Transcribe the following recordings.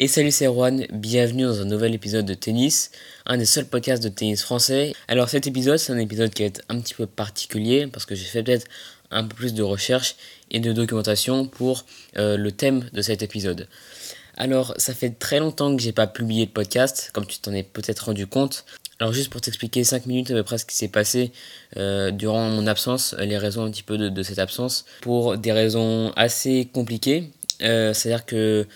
Et salut, c'est Juan, bienvenue dans un nouvel épisode de tennis, un des seuls podcasts de tennis français. Alors cet épisode, c'est un épisode qui être un petit peu particulier parce que j'ai fait peut-être un peu plus de recherche et de documentation pour euh, le thème de cet épisode. Alors ça fait très longtemps que j'ai pas publié de podcast, comme tu t'en es peut-être rendu compte. Alors juste pour t'expliquer 5 minutes à peu près ce qui s'est passé euh, durant mon absence, les raisons un petit peu de, cette absence, pour des raisons assez compliquées. Euh, c'est-à-dire que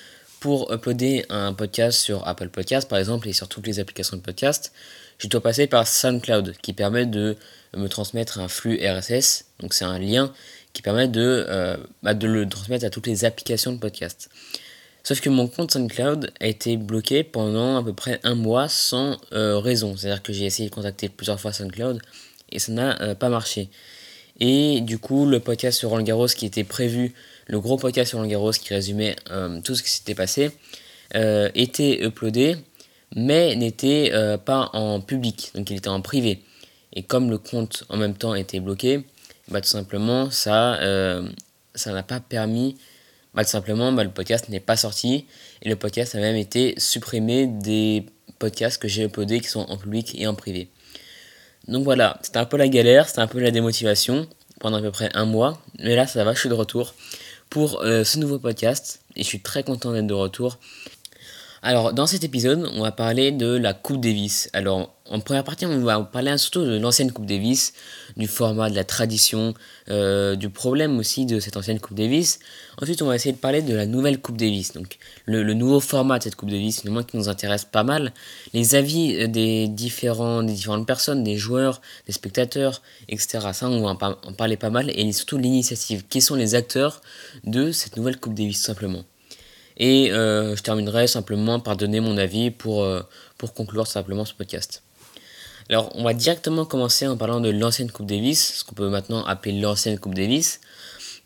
pour uploader un podcast sur Apple Podcast par exemple et sur toutes les applications de podcast, je dois passer par SoundCloud qui permet de me transmettre un flux RSS. Donc c'est un lien qui permet de, euh, bah, de le transmettre à toutes les applications de podcast. Sauf que mon compte SoundCloud a été bloqué pendant à peu près un mois sans euh, raison. C'est-à-dire que j'ai essayé de contacter plusieurs fois SoundCloud et ça n'a euh, pas marché. Et du coup, le podcast sur Roland Garros qui était prévu le gros podcast sur Roland Garros qui résumait euh, tout ce qui s'était passé euh, était uploadé, mais n'était euh, pas en public, donc il était en privé. Et comme le compte en même temps était bloqué, bah, tout simplement, ça ça n'a pas permis, bah, tout simplement, bah, le podcast n'est pas sorti, et le podcast a même été supprimé des podcasts que j'ai uploadés qui sont en public et en privé. Donc voilà, c'était un peu la galère, c'était un peu la démotivation pendant à peu près un mois, mais là ça va, je suis de retour pour euh, ce nouveau podcast et je suis très content d'être de retour. Alors dans cet épisode, on va parler de la Coupe Davis. Alors en première partie, on va parler surtout de l'ancienne Coupe Davis, du format, de la tradition, euh, du problème aussi de cette ancienne Coupe Davis. Ensuite, on va essayer de parler de la nouvelle Coupe Davis, donc le, nouveau format de cette Coupe Davis, le moins qui nous intéresse pas mal, les avis euh, des, différents, des différentes personnes, des joueurs, des spectateurs, etc. Ça, on va en, parler pas mal, et surtout l'initiative. Qui sont les acteurs de cette nouvelle Coupe Davis, tout simplement? Et euh, je terminerai simplement par donner mon avis pour, pour conclure simplement ce podcast. Alors, on va directement commencer en parlant de l'ancienne Coupe Davis, ce qu'on peut maintenant appeler l'ancienne Coupe Davis.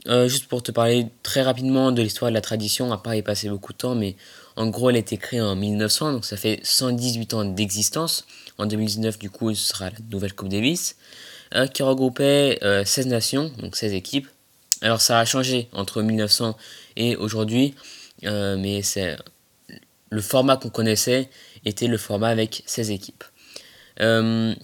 Euh, juste pour te parler très rapidement de l'histoire de la tradition, à pas y passer beaucoup de temps, mais en gros, elle a été créée en 1900, donc ça fait 118 ans d'existence. En 2019, du coup, ce sera la nouvelle Coupe Davis, euh, qui regroupait 16 euh, nations, donc 16 équipes. Alors, ça a changé entre 1900 et aujourd'hui, mais c'est le format qu'on connaissait était le format avec 16 équipes. Euh,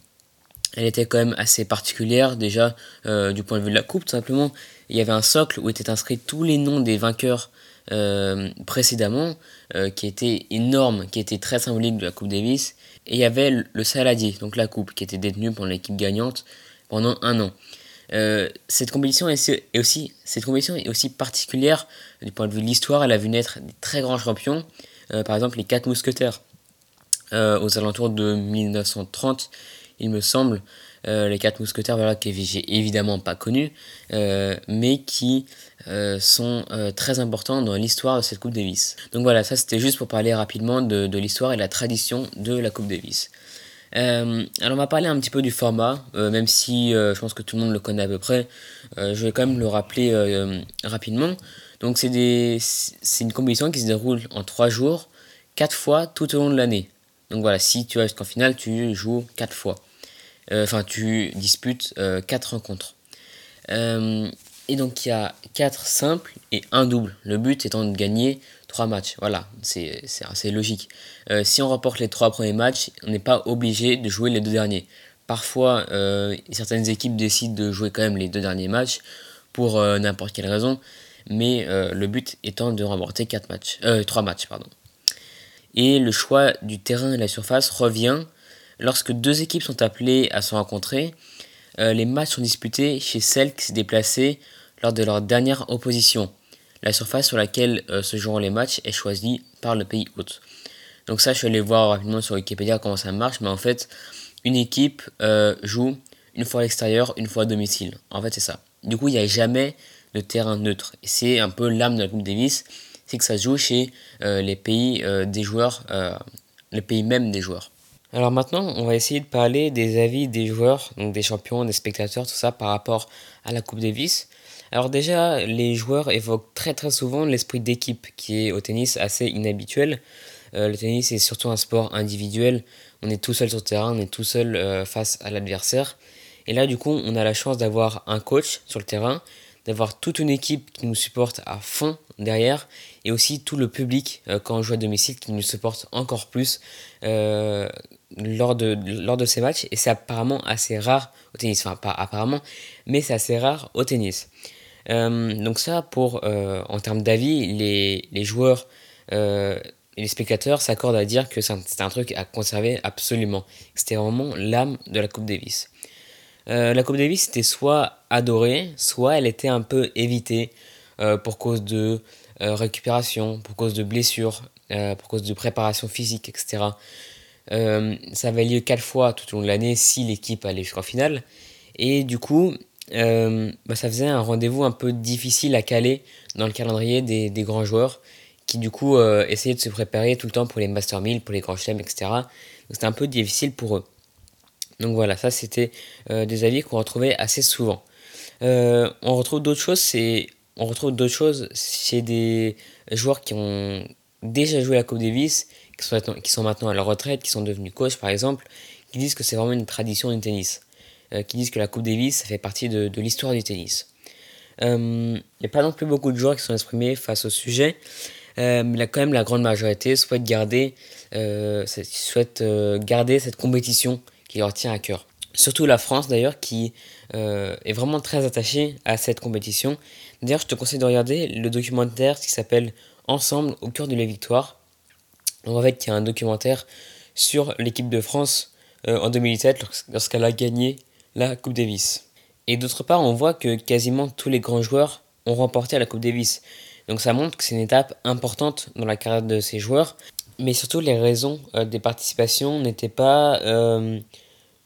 elle était quand même assez particulière déjà euh, du point de vue de la coupe tout simplement. Il y avait un socle où étaient inscrits tous les noms des vainqueurs euh, précédemment, qui était énorme, qui était très symbolique de la Coupe Davis. Et il y avait le Saladier, donc la coupe, qui était détenue par l'équipe gagnante pendant un an. Cette compétition est, aussi cette compétition est aussi particulière du point de vue de l'histoire. Elle a vu naître des très grands champions, par exemple les quatre mousquetaires. Euh, aux alentours de 1930, il me semble. Euh, les quatre mousquetaires, voilà, que j'ai évidemment pas connus, euh, mais qui sont très importants dans l'histoire de cette Coupe Davis. Donc voilà, ça c'était juste pour parler rapidement de, de l'histoire et de la tradition de la Coupe Davis. Alors on va parler un petit peu du format, même si je pense que tout le monde le connaît à peu près. je vais quand même le rappeler rapidement. Donc c'est une compétition qui se déroule en trois jours, quatre fois tout au long de l'année. Donc voilà, si tu vas jusqu'en finale, tu joues 4 fois. Euh, enfin, tu disputes 4 euh, rencontres. Euh, et donc il y a 4 simples et un double. Le but étant de gagner 3 matchs. Voilà, c'est assez logique. si on remporte les 3 premiers matchs, on n'est pas obligé de jouer les deux derniers. Parfois, certaines équipes décident de jouer quand même les deux derniers matchs pour n'importe quelle raison. Mais le but étant de remporter 4 matchs, 3 matchs. Et le choix du terrain et la surface revient lorsque deux équipes sont appelées à se rencontrer. Euh, les matchs sont disputés chez celle qui s'est déplacée lors de leur dernière opposition. La surface sur laquelle euh, se joueront les matchs est choisie par le pays hôte. Donc ça, je suis allé voir rapidement sur Wikipédia comment ça marche, mais en fait, une équipe euh, joue une fois à l'extérieur, une fois à domicile. En fait, c'est ça. Du coup, il n'y a jamais de terrain neutre. C'est un peu l'âme de la Coupe Davis c'est que ça se joue chez euh, les pays des joueurs, les pays même des joueurs. Alors maintenant, on va essayer de parler des avis des joueurs, donc des champions, des spectateurs, tout ça par rapport à la Coupe Davis. Alors déjà, les joueurs évoquent très très souvent l'esprit d'équipe qui est au tennis assez inhabituel. le tennis est surtout un sport individuel. On est tout seul sur le terrain, on est tout seul face à l'adversaire. Et là, du coup, on a la chance d'avoir un coach sur le terrain, d'avoir toute une équipe qui nous supporte à fond derrière, et aussi tout le public quand on joue à domicile qui nous supporte encore plus lors, de, lors de ces matchs, et c'est apparemment assez rare au tennis, enfin pas apparemment, mais c'est assez rare au tennis. Donc ça, pour, en termes d'avis, les, joueurs et les spectateurs s'accordent à dire que c'est un, truc à conserver absolument. C'était vraiment l'âme de la Coupe Davis. Euh, la Coupe Davis était soit adorée, soit elle était un peu évitée euh, pour cause de euh, récupération, pour cause de blessures, pour cause de préparation physique, etc. ça avait lieu quatre fois tout au long de l'année si l'équipe allait jusqu'en finale. Et du coup, bah, ça faisait un rendez-vous un peu difficile à caler dans le calendrier des, des grands joueurs qui du coup euh, essayaient de se préparer tout le temps pour les Master 1000, pour les grands chelems, etc. C'était un peu difficile pour eux. Donc voilà, ça c'était euh, des avis qu'on retrouvait assez souvent. Euh, on retrouve d'autres choses, c'est on retrouve d'autres choses chez des joueurs qui ont déjà joué la Coupe Davis, qui sont, qui sont maintenant à leur retraite, qui sont devenus coachs par exemple, qui disent que c'est vraiment une tradition du tennis, qui disent que la Coupe Davis ça fait partie de, l'histoire du tennis. Il n'y a pas non plus beaucoup de joueurs qui sont exprimés face au sujet, euh, mais quand même la grande majorité souhaite garder, euh, souhaite, euh, garder cette compétition qui leur tient à cœur. Surtout la France d'ailleurs qui est vraiment très attachée à cette compétition. D'ailleurs je te conseille de regarder le documentaire qui s'appelle Ensemble au cœur de la victoire. On va qu'il y a un documentaire sur l'équipe de France en 2017 lorsqu'elle a gagné la Coupe Davis. Et d'autre part, on voit que quasiment tous les grands joueurs ont remporté la Coupe Davis. Donc ça montre que c'est une étape importante dans la carrière de ces joueurs. Mais surtout, les raisons euh, des participations n'étaient pas euh,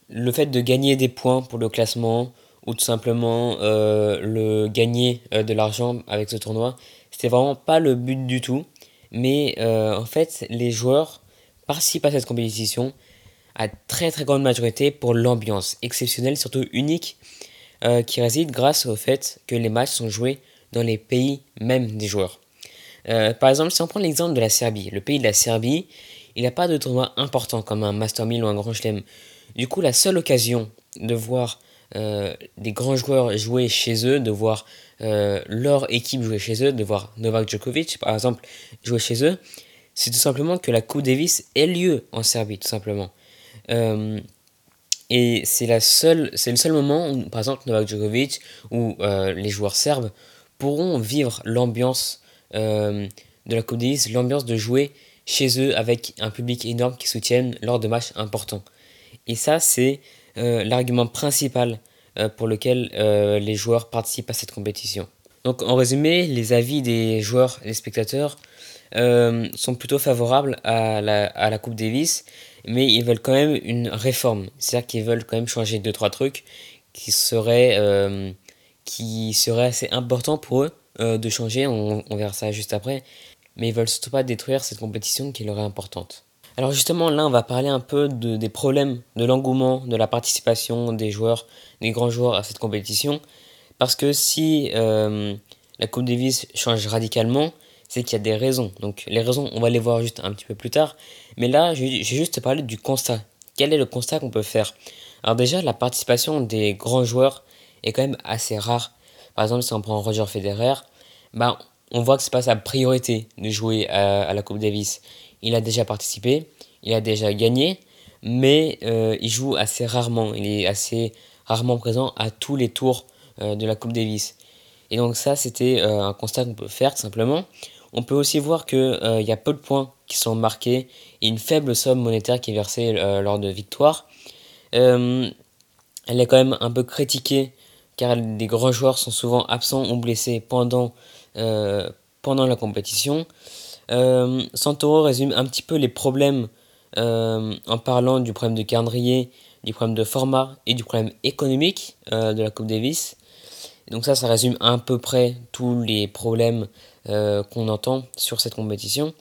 le fait de gagner des points pour le classement ou tout simplement euh, le gagner de l'argent avec ce tournoi. C'était vraiment pas le but du tout. Mais en fait, les joueurs participent à cette compétition à très très grande majorité pour l'ambiance exceptionnelle, surtout unique, qui réside grâce au fait que les matchs sont joués dans les pays même des joueurs. Euh, par exemple, si on prend l'exemple de la Serbie, le pays de la Serbie, il n'a pas de tournoi important comme un Master 1000 ou un Grand Chelem. Du coup, la seule occasion de voir euh, des grands joueurs jouer chez eux, de voir euh, leur équipe jouer chez eux, de voir Novak Djokovic, par exemple, jouer chez eux, c'est tout simplement que la Coupe Davis ait lieu en Serbie, tout simplement. Et c'est la seule, c'est le seul moment où, par exemple, Novak Djokovic ou les joueurs serbes pourront vivre l'ambiance euh, de la Coupe Davis, l'ambiance de jouer chez eux avec un public énorme qui soutiennent lors de matchs importants. Et ça, c'est euh, l'argument principal euh, pour lequel les joueurs participent à cette compétition. Donc en résumé, les avis des joueurs et des spectateurs sont plutôt favorables à la, à la Coupe Davis, mais ils veulent quand même une réforme. C'est-à-dire qu'ils veulent quand même changer 2-3 trucs qui seraient qui serait assez important pour eux euh, de changer, on, verra ça juste après, mais ils veulent surtout pas détruire cette compétition qui leur est importante. Alors justement là on va parler un peu de, des problèmes de l'engouement, de la participation des joueurs, des grands joueurs à cette compétition, parce que si euh, la Coupe Davis change radicalement, c'est qu'il y a des raisons. Donc les raisons, on va les voir juste un petit peu plus tard. Mais là, j'ai juste parlé du constat. Quel est le constat qu'on peut faire? Alors déjà, la participation des grands joueurs est quand même assez rare. Par exemple, si on prend Roger Federer, ben, on voit que c'est pas sa priorité de jouer à, la Coupe Davis. Il a déjà participé, il a déjà gagné, mais euh, il joue assez rarement. Il est assez rarement présent à tous les tours euh, de la Coupe Davis. Et donc ça, c'était euh, un constat qu'on peut faire tout simplement. On peut aussi voir qu'il y a peu de points qui sont marqués et une faible somme monétaire qui est versée lors de victoires. elle est quand même un peu critiquée car les grands joueurs sont souvent absents ou blessés pendant, euh, pendant la compétition. Euh, Santoro résume un petit peu les problèmes euh, en parlant du problème de calendrier, du problème de format et du problème économique de la Coupe Davis. Donc ça, ça résume à peu près tous les problèmes qu'on entend sur cette compétition.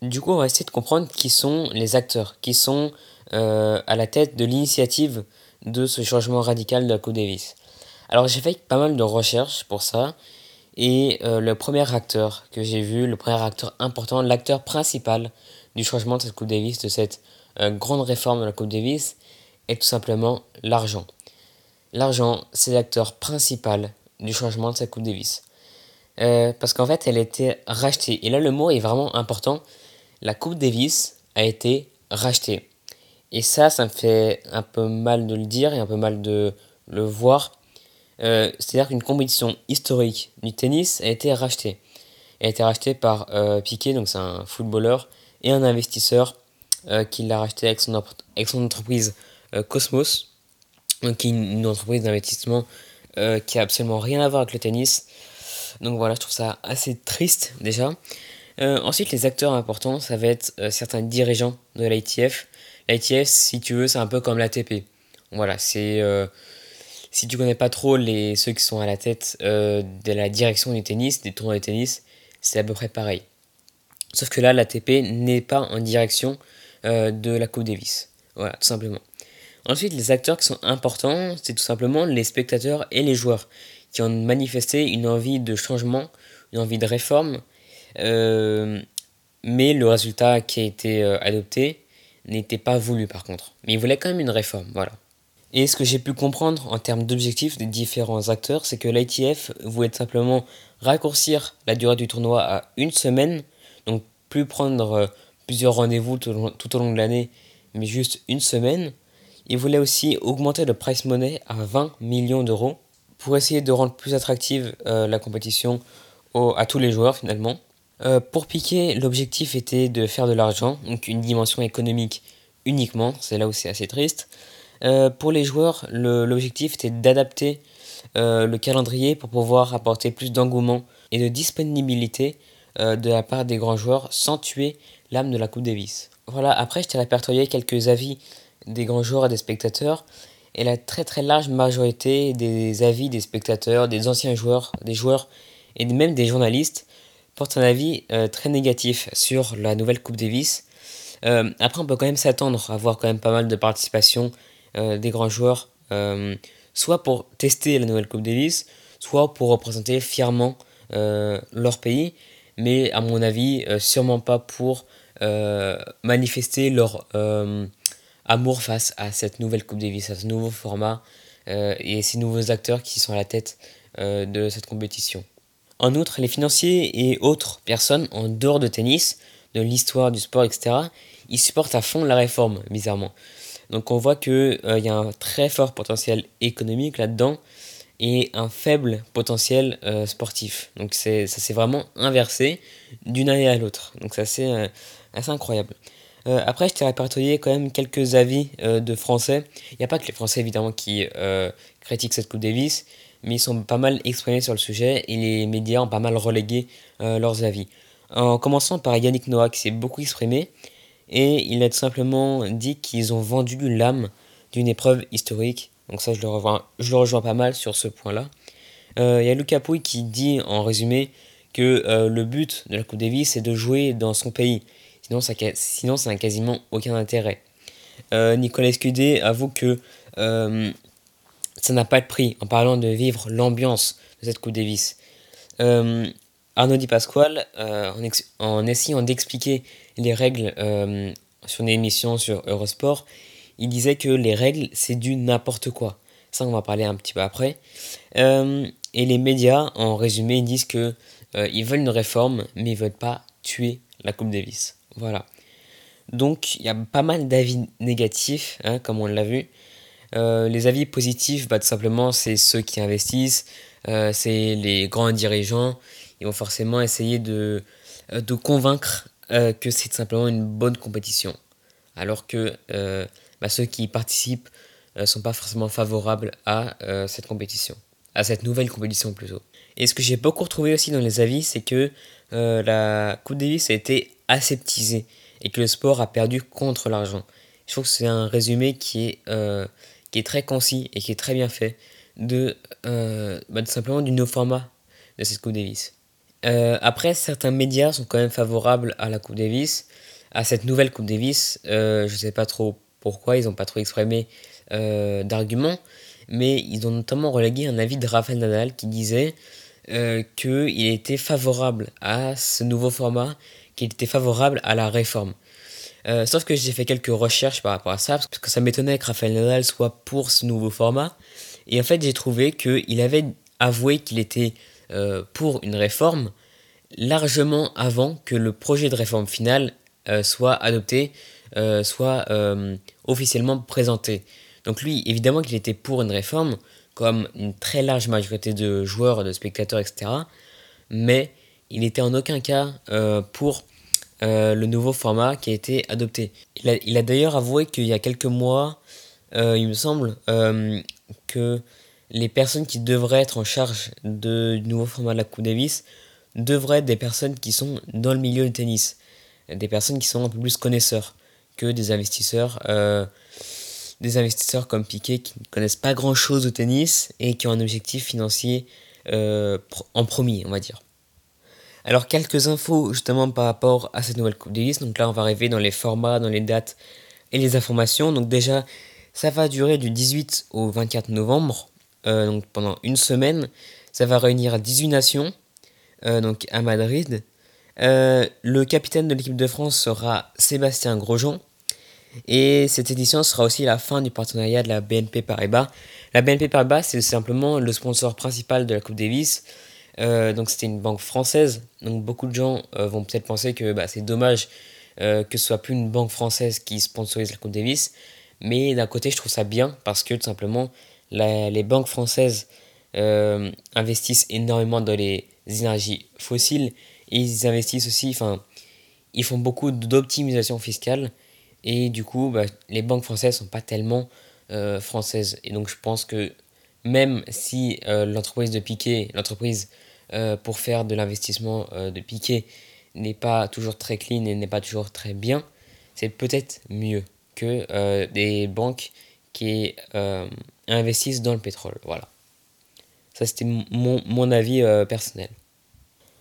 Du coup, on va essayer de comprendre qui sont les acteurs, qui sont à la tête de l'initiative de ce changement radical de la Coupe Davis. Alors j'ai fait pas mal de recherches pour ça. Et euh, le premier acteur que j'ai vu, le premier acteur important, l'acteur principal du changement de cette Coupe Davis, de cette euh, grande réforme de la Coupe Davis, est tout simplement l'argent. L'argent, c'est l'acteur principal du changement de cette Coupe Davis. parce qu'en fait, elle a été rachetée. Et là, le mot est vraiment important. La Coupe Davis a été rachetée. Et ça, ça me fait un peu mal de le dire et un peu mal de le voir. Euh, c'est-à-dire qu'une compétition historique du tennis a été rachetée. Elle a été rachetée par euh, Piquet, donc c'est un footballeur, et un investisseur euh, qui l'a racheté avec son entreprise Cosmos, qui est une, entreprise d'investissement qui a absolument rien à voir avec le tennis. Donc voilà, je trouve ça assez triste déjà. ensuite, les acteurs importants, ça va être certains dirigeants de l'ITF. L'ITF, si tu veux, c'est un peu comme l'ATP. Voilà, c'est si tu connais pas trop les, ceux qui sont à la tête euh, de la direction du tennis, des tournois de tennis, c'est à peu près pareil. Sauf que là, l'ATP n'est pas en direction euh, de la Coupe Davis. Voilà, tout simplement. Ensuite, les acteurs qui sont importants, c'est tout simplement les spectateurs et les joueurs qui ont manifesté une envie de changement, une envie de réforme, euh, mais le résultat qui a été adopté n'était pas voulu par contre. Mais ils voulaient quand même une réforme, voilà. Et ce que j'ai pu comprendre en termes d'objectifs des différents acteurs, c'est que l'ITF voulait simplement raccourcir la durée du tournoi à une semaine, donc plus prendre euh, plusieurs rendez-vous tout, au long de l'année, mais juste une semaine. Il voulait aussi augmenter le price money à 20 millions d'euros pour essayer de rendre plus attractive euh, la compétition à tous les joueurs finalement. Euh, pour Piquer, l'objectif était de faire de l'argent, donc une dimension économique uniquement, c'est là où c'est assez triste. Euh, pour les joueurs, l'objectif était d'adapter le calendrier pour pouvoir apporter plus d'engouement et de disponibilité de la part des grands joueurs sans tuer l'âme de la Coupe Davis. Voilà, après je t'ai répertorié quelques avis des grands joueurs et des spectateurs. Et la très très large majorité des avis des spectateurs, des anciens joueurs, des joueurs et même des journalistes portent un avis très négatif sur la nouvelle Coupe Davis. après, on peut quand même s'attendre à voir quand même pas mal de participation euh, des grands joueurs, euh, soit pour tester la nouvelle Coupe Davis, soit pour représenter fièrement euh, leur pays, mais à mon avis, sûrement pas pour manifester leur amour face à cette nouvelle Coupe Davis, à ce nouveau format et ces nouveaux acteurs qui sont à la tête de cette compétition. En outre, les financiers et autres personnes en dehors de tennis, de l'histoire du sport, etc., ils supportent à fond la réforme, bizarrement. Donc on voit qu'il euh, y a un très fort potentiel économique là-dedans et un faible potentiel euh, sportif. Donc ça s'est vraiment inversé d'une année à l'autre. Donc c'est assez, euh, assez incroyable. Après, je t'ai répertorié quand même quelques avis de Français. Il n'y a pas que les Français évidemment qui critiquent cette Coupe Davis, mais ils sont pas mal exprimés sur le sujet et les médias ont pas mal relégué leurs avis. En commençant par Yannick Noah qui s'est beaucoup exprimé et il a tout simplement dit qu'ils ont vendu l'âme d'une épreuve historique. Donc ça, je le, rejoins, je le rejoins pas mal sur ce point-là. Euh, il y a Lucas Pouille qui dit en résumé que euh, le but de la Coupe Davis c'est de jouer dans son pays. Sinon ça, n'a quasiment aucun intérêt. Euh, Nicolas Escudé avoue que ça n'a pas de prix en parlant de vivre l'ambiance de cette Coupe Davis. Arnaud Di Pasquale, en, essayant d'expliquer les règles euh, sur une émission sur Eurosport, il disait que les règles, c'est du n'importe quoi. Ça, on va parler un petit peu après. Euh, et les médias, en résumé, disent que euh, ils veulent une réforme, mais ils veulent pas tuer la Coupe Davis. Voilà. Donc, il y a pas mal d'avis négatifs, hein, comme on l'a vu. les avis positifs, bah, tout simplement, c'est ceux qui investissent, c'est les grands dirigeants. Ils vont forcément essayer de, de convaincre euh, que c'est simplement une bonne compétition. Alors que euh, bah, ceux qui participent ne euh, sont pas forcément favorables à cette compétition, à cette nouvelle compétition plutôt. Et ce que j'ai beaucoup retrouvé aussi dans les avis, c'est que la Coupe Davis a été aseptisée et que le sport a perdu contre l'argent. Je trouve que c'est un résumé qui est, qui est très concis et qui est très bien fait de, bah, simplement du nouveau format de cette Coupe Davis. Euh, après, certains médias sont quand même favorables à la Coupe Davis, à cette nouvelle Coupe Davis. Euh, je ne sais pas trop pourquoi, ils n'ont pas trop exprimé euh, d'arguments, mais ils ont notamment relégué un avis de Rafael Nadal qui disait qu'il était favorable à ce nouveau format, qu'il était favorable à la réforme. sauf que j'ai fait quelques recherches par rapport à ça, parce que ça m'étonnait que Rafael Nadal soit pour ce nouveau format. Et en fait, j'ai trouvé qu'il avait avoué qu'il était pour une réforme largement avant que le projet de réforme finale soit adopté, soit officiellement présenté. Donc lui, évidemment qu'il était pour une réforme, comme une très large majorité de joueurs, de spectateurs, etc. Mais il n'était en aucun cas euh, pour euh, le nouveau format qui a été adopté. Il a, d'ailleurs avoué qu'il y a quelques mois, euh, il me semble, que les personnes qui devraient être en charge du nouveau format de la Coupe Davis devraient être des personnes qui sont dans le milieu du tennis, des personnes qui sont un peu plus connaisseurs que des investisseurs des investisseurs comme Piquet qui ne connaissent pas grand chose au tennis et qui ont un objectif financier en premier, on va dire. Alors quelques infos justement par rapport à cette nouvelle Coupe Davis. Donc là on va arriver dans les formats, dans les dates et les informations. Donc déjà ça va durer du 18 au 24 novembre, euh, donc pendant une semaine. Ça va réunir 18 nations, euh, donc à Madrid. le capitaine de l'équipe de France sera Sébastien Grosjean. Et cette édition sera aussi la fin du partenariat de la BNP Paribas. La BNP Paribas, c'est simplement le sponsor principal de la Coupe Davis. Euh, donc c'était une banque française. Donc beaucoup de gens euh, vont peut-être penser que bah, c'est dommage euh, que ce soit plus une banque française qui sponsorise la Coupe Davis. Mais d'un côté, je trouve ça bien parce que tout simplement, les banques françaises investissent énormément dans les énergies fossiles ils investissent aussi, enfin, ils font beaucoup d'optimisation fiscale et du coup, bah, les banques françaises sont pas tellement françaises. Et donc, je pense que même si l'entreprise de Piquet, l'entreprise euh, pour faire de l'investissement de Piquet n'est pas toujours très clean et n'est pas toujours très bien, c'est peut-être mieux que des banques qui investissent dans le pétrole. Voilà. Ça, c'était mon, mon, avis personnel.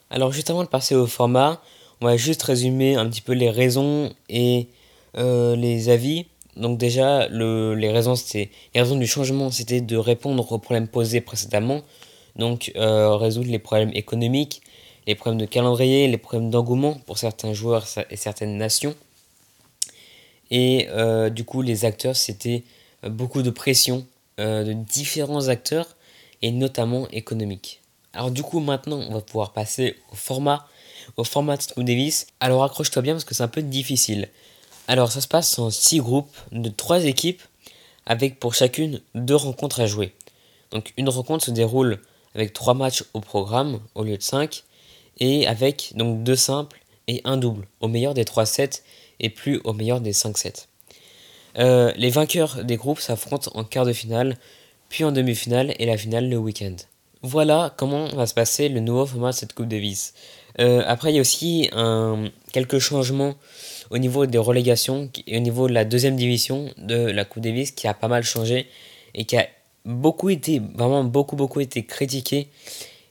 Alors, juste avant de passer au format, on va juste résumer un petit peu les raisons et euh, les avis. Donc déjà, les, raisons, les raisons du changement, c'était de répondre aux problèmes posés précédemment. Donc euh, résoudre les problèmes économiques, les problèmes de calendrier, les problèmes d'engouement pour certains joueurs et certaines nations. Et euh, du coup, les acteurs, c'était beaucoup de pression de différents acteurs et notamment économiques. Alors du coup, maintenant, on va pouvoir passer au format, au format de. Alors accroche-toi bien parce que c'est un peu difficile. Alors ça se passe en 6 groupes de 3 équipes avec pour chacune 2 rencontres à jouer. Donc une rencontre se déroule avec 3 matchs au programme au lieu de 5 et avec donc 2 simples et un double au meilleur des 3 sets et plus au meilleur des 5 sets. Euh, les vainqueurs des groupes s'affrontent en quart de finale, puis en demi-finale et la finale le week-end. Voilà comment va se passer le nouveau format de cette Coupe Davis. Euh, après, il y a aussi quelques changements au niveau des relégations et au niveau de la deuxième division de la Coupe Davis qui a pas mal changé et qui a beaucoup été, vraiment beaucoup, beaucoup été critiqué.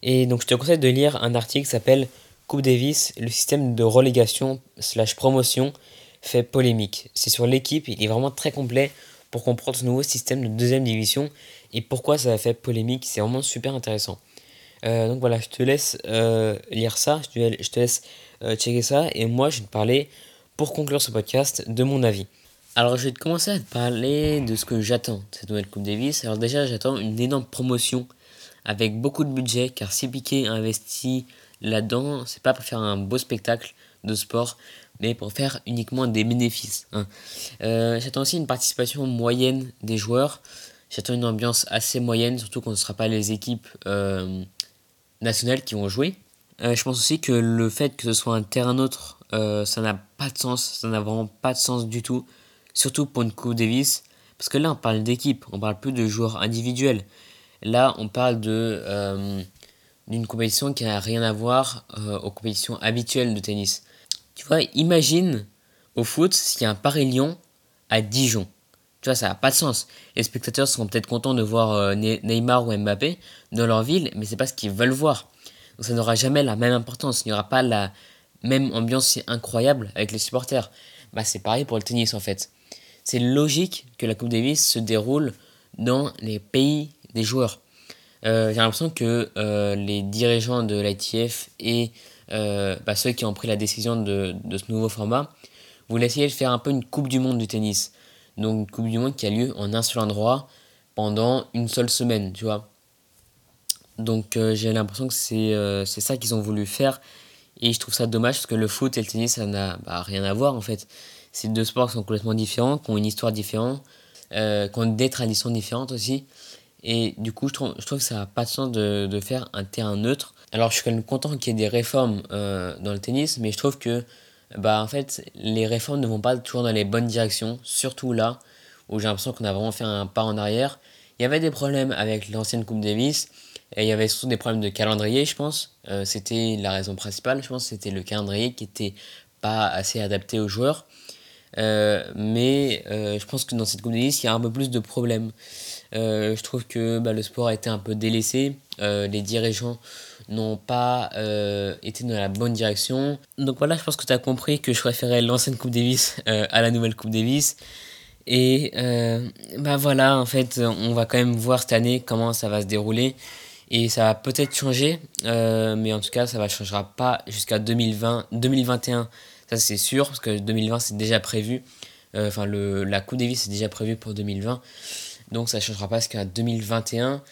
Et donc je te conseille de lire un article qui s'appelle Coupe Davis, le système de relégation slash promotion fait polémique. C'est sur l'équipe, il est vraiment très complet pour comprendre ce nouveau système de deuxième division et pourquoi ça a fait polémique. C'est vraiment super intéressant. Euh, donc voilà, je te laisse euh, lire ça, je te, laisse euh, checker ça et moi je vais te parler pour conclure ce podcast de mon avis. Alors je vais commencer à te parler de ce que j'attends de cette nouvelle Coupe Davis. Alors déjà j'attends une énorme promotion avec beaucoup de budget car si Piqué investit là-dedans, c'est pas pour faire un beau spectacle de sport, mais pour faire uniquement des bénéfices. Hein. Euh, j'attends aussi une participation moyenne des joueurs. J'attends une ambiance assez moyenne, surtout quand ce ne sera pas les équipes euh, nationales qui vont jouer. Euh, je pense aussi que le fait que ce soit un terrain neutre ça n'a pas de sens, ça n'a vraiment pas de sens du tout, surtout pour une Coupe Davis, parce que là on parle d'équipe, on parle plus de joueurs individuels. Là on parle de euh, d'une compétition qui n'a rien à voir euh, aux compétitions habituelles de tennis. Tu vois, imagine au foot s'il y a un Paris-Lyon à Dijon. Tu vois, ça n'a pas de sens. Les spectateurs seront peut-être contents de voir Neymar ou Mbappé dans leur ville, mais c'est pas ce qu'ils veulent voir. Donc ça n'aura jamais la même importance. Il n'y aura pas la, même ambiance incroyable avec les supporters. Bah, c'est pareil pour le tennis en fait. C'est logique que la Coupe Davis se déroule dans les pays des joueurs. Euh, j'ai l'impression que euh, les dirigeants de l'ITF et euh, bah, ceux qui ont pris la décision de, ce nouveau format voulaient essayer de faire un peu une Coupe du Monde du tennis. Donc une Coupe du Monde qui a lieu en un seul endroit pendant une seule semaine, tu vois. Donc j'ai l'impression que c'est ça qu'ils ont voulu faire. Et je trouve ça dommage parce que le foot et le tennis, ça n'a bah, rien à voir en fait. C'est deux sports sont complètement différents, qui ont une histoire différente, qui ont des traditions différentes aussi. Et du coup, je trouve, je trouve que ça n'a pas de sens de, de, faire un terrain neutre. Alors, je suis quand même content qu'il y ait des réformes euh, dans le tennis, mais je trouve que bah, en fait, les réformes ne vont pas toujours dans les bonnes directions, surtout là où j'ai l'impression qu'on a vraiment fait un pas en arrière. Il y avait des problèmes avec l'ancienne Coupe Davis, et il y avait surtout des problèmes de calendrier, je pense. Euh, c'était la raison principale, je pense, c'était le calendrier qui était pas assez adapté aux joueurs. Euh, mais je pense que dans cette Coupe Davis, il y a un peu plus de problèmes. Euh, je trouve que bah, le sport a été un peu délaissé. Euh, les dirigeants n'ont pas euh, été dans la bonne direction. Donc voilà, je pense que tu as compris que je préférais l'ancienne Coupe Davis à la nouvelle Coupe Davis. Et bah voilà, en fait, on va quand même voir cette année comment ça va se dérouler. Et ça va peut-être changer, mais en tout cas, ça ne changera pas jusqu'à 2020, 2021. C'est sûr, parce que 2020, c'est déjà prévu. Enfin, la Coupe Davis est déjà prévue pour 2020. Donc ça ne changera pas jusqu'à 2021.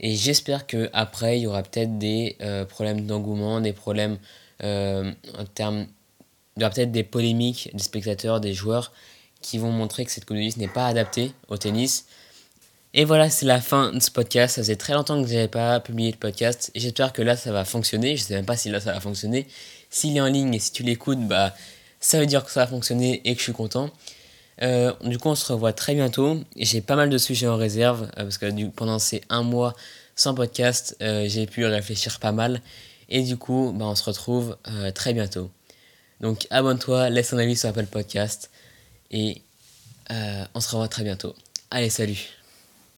Et j'espère qu'après, il y aura peut-être des euh, problèmes d'engouement, des problèmes euh, en termes. Il y aura peut-être des polémiques des spectateurs, des joueurs qui vont montrer que cette Coupe n'est pas adaptée au tennis. Et voilà, c'est la fin de ce podcast. Ça faisait très longtemps que je n'avais pas publié le podcast. J'espère que là, ça va fonctionner. Je ne sais même pas si là, ça va fonctionner. S'il est en ligne et si tu l'écoutes, bah, ça veut dire que ça va fonctionner et que je suis content. Euh, du coup, on se revoit très bientôt. J'ai pas mal de sujets en réserve euh, parce que pendant ces un mois sans podcast, euh, j'ai pu réfléchir pas mal. Et du coup, bah, on se retrouve très bientôt. Donc abonne-toi, laisse ton avis sur Apple Podcast et on se revoit très bientôt. Allez, salut